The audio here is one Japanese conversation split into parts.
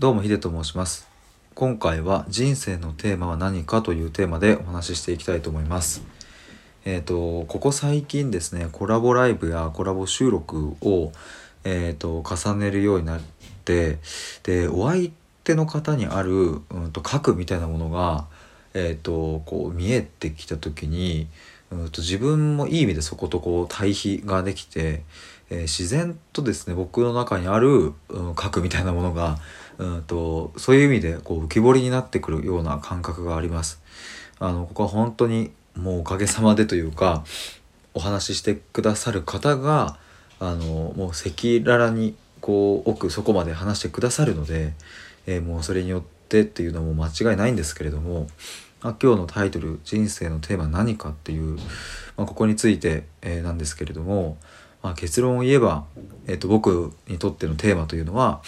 どうもヒデと申します。今回は人生のテーマは何かというテーマでお話ししていきたいと思います。えっ、とここ最近ですねコラボライブやコラボ収録をえっ、と重ねるようになってでお相手の方にある、うん、と核みたいなものがえっ、とこう見えてきた時にうと自分もいい意味でそことこう対比ができて、えー自然とですね僕の中にある、うん、核みたいなものが、うん、とそういう意味でこう浮き彫りになってくるような感覚があります。あのここは本当にもうおかげさまでというかお話ししてくださる方があのもう赤裸々にこう奥底まで話してくださるので、えーもうそれによってっていうのも間違いないんですけれども、今日のタイトル「人生のテーマ何か」っていう、まあ、ここについて、えーなんですけれども、まあ、結論を言えば、えー、と僕にとってのテーマというのは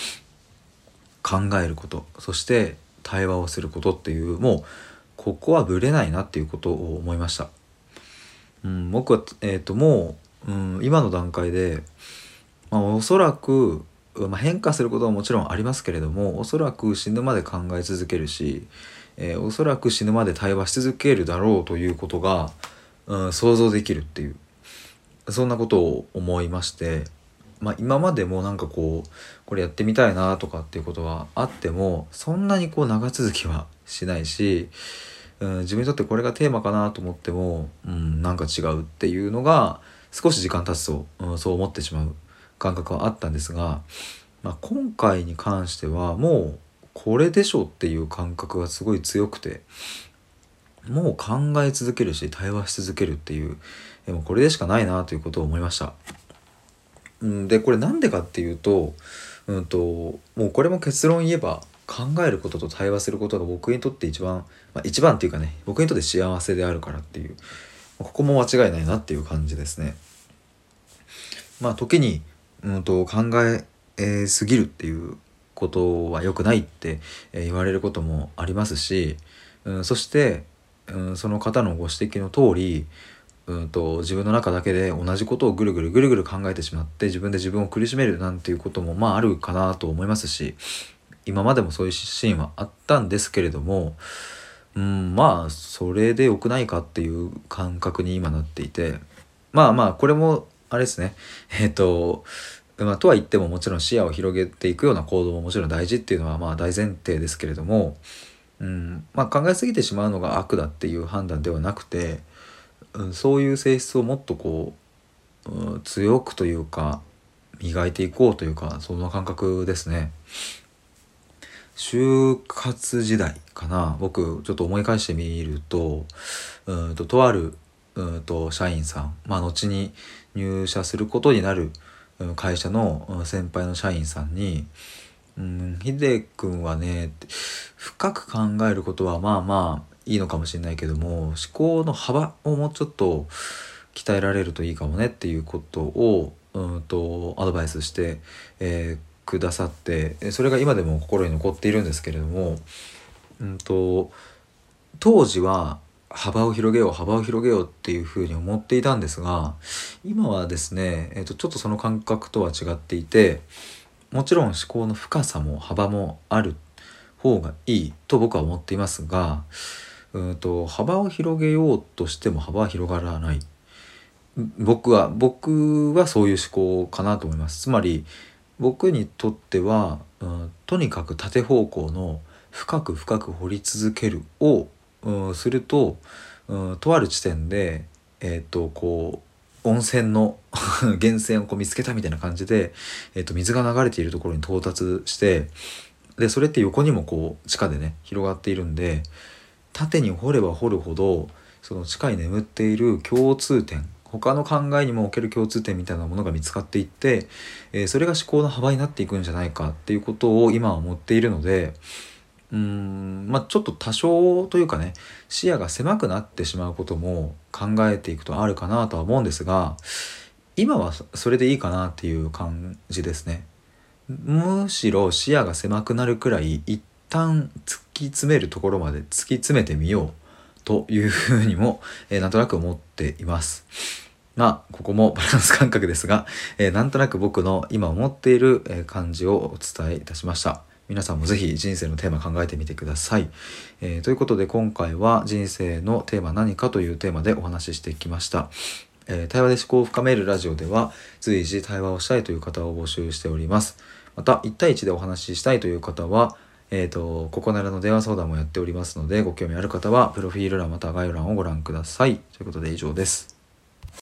考えることそして対話をすることっていうもうここはぶれないなっていうことを思いました。うん、僕は、えー、ともう、うん、今の段階で、まあ、おそらく、まあ、変化することはもちろんありますけれどもおそらく死ぬまで考え続けるし、えーおそらく死ぬまで対話し続けるだろうということが、うん、想像できるっていう。そんなことを思いまして、まあ、今までもなんかこうこれやってみたいなとかっていうことはあってもそんなにこう長続きはしないし、うん、自分にとってこれがテーマかなと思っても、うん、なんか違うっていうのが少し時間経つと、うん、そう思ってしまう感覚はあったんですが、まあ、今回に関してはもうこれでしょっていう感覚がすごい強くてもう考え続けるし対話し続けるっていうでもこれでしかないなということを思いました。でこれなんでかっていうと,、うん、ともうこれも結論言えば考えることと対話することが僕にとって一番、まあ、一番っていうかね僕にとって幸せであるからっていうここも間違いないなっていう感じですね。まあ時に、うん、と考ええーすぎるっていうことは良くないって、言われることもありますし、うん、そして、うん、その方のご指摘の通り、うん、と自分の中だけで同じことをぐるぐるぐるぐる考えてしまって自分で自分を苦しめるなんていうこともまああるかなと思いますし今までもそういうシーンはあったんですけれども、うん、まあそれで良くないかっていう感覚に今なっていてまあまあこれもあれですね。えっ、とまあ、とは言ってももちろん視野を広げていくような行動ももちろん大事っていうのはまあ大前提ですけれども、うんまあ、考えすぎてしまうのが悪だっていう判断ではなくて、うん、そういう性質をもっとこう、うん強くというか磨いていこうというかそんな感覚ですね。就活時代かな僕ちょっと思い返してみるとうんととあるうんと社員さんまあ後に入社することになる会社の先輩の社員さんに「うんヒデ君はね深く考えることはまあまあいいのかもしれないけども思考の幅をもうちょっと鍛えられるといいかもね」っていうことをうんとアドバイスして、えーくださってそれが今でも心に残っているんですけれども、うん、と当時は幅を広げよう幅を広げようっていうふうに思っていたんですが今はですね、えー、とちょっとその感覚とは違っていてもちろん思考の深さも幅もある方がいいと僕は思っていますがうんと幅を広げようとしても幅は広がらない。僕は僕はそういう思考かなと思います。つまり僕にとっては、うん、とにかく縦方向の深く深く掘り続けるを、うん、すると、うん、とある地点でえっ、とこう温泉の 源泉をこう見つけたみたいな感じで、えー、と水が流れているところに到達してでそれって横にもこう地下でね広がっているんで縦に掘れば掘るほどその地下に眠っている共通点他の考えにもおける共通点みたいなものが見つかっていって、えーそれが思考の幅になっていくんじゃないかっていうことを今は思っているのでうーんまあちょっと多少というかね視野が狭くなってしまうことも考えていくとあるかなとは思うんですが今はそれでいいかなっていう感じですね。むしろ視野が狭くなるくらい一旦突き詰めるところまで突き詰めてみようというふうにも、えーなんとなく思っています。まあここもバランス感覚ですが、えーなんとなく僕の今思っている感じをお伝えいたしました皆さんもぜひ人生のテーマ考えてみてください、えーということで今回は人生のテーマ何かというテーマでお話ししてきました。えー対話で思考を深めるラジオでは随時対話をしたいという方を募集しております。また1対1でお話ししたいという方はえー、とここならの電話相談もやっておりますのでご興味ある方はプロフィール欄また概要欄をご覧ください。ということで以上です。